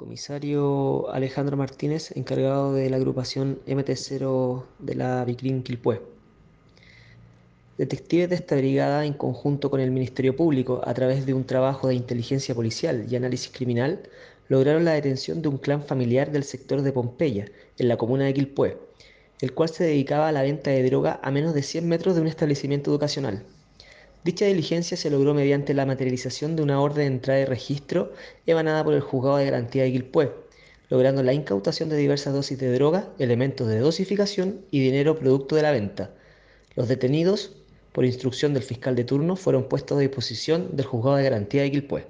Comisario Alejandro Martínez, encargado de la agrupación MT0 de la Vicrim Quilpué. Detectives de esta brigada, en conjunto con el Ministerio Público, a través de un trabajo de inteligencia policial y análisis criminal, lograron la detención de un clan familiar del sector de Pompeya, en la comuna de Quilpué, el cual se dedicaba a la venta de droga a menos de 100 metros de un establecimiento educacional. Dicha diligencia se logró mediante la materialización de una orden de entrada y registro emanada por el Juzgado de Garantía de Quilpué, logrando la incautación de diversas dosis de droga, elementos de dosificación y dinero producto de la venta. Los detenidos, por instrucción del fiscal de turno, fueron puestos a disposición del Juzgado de Garantía de Quilpué.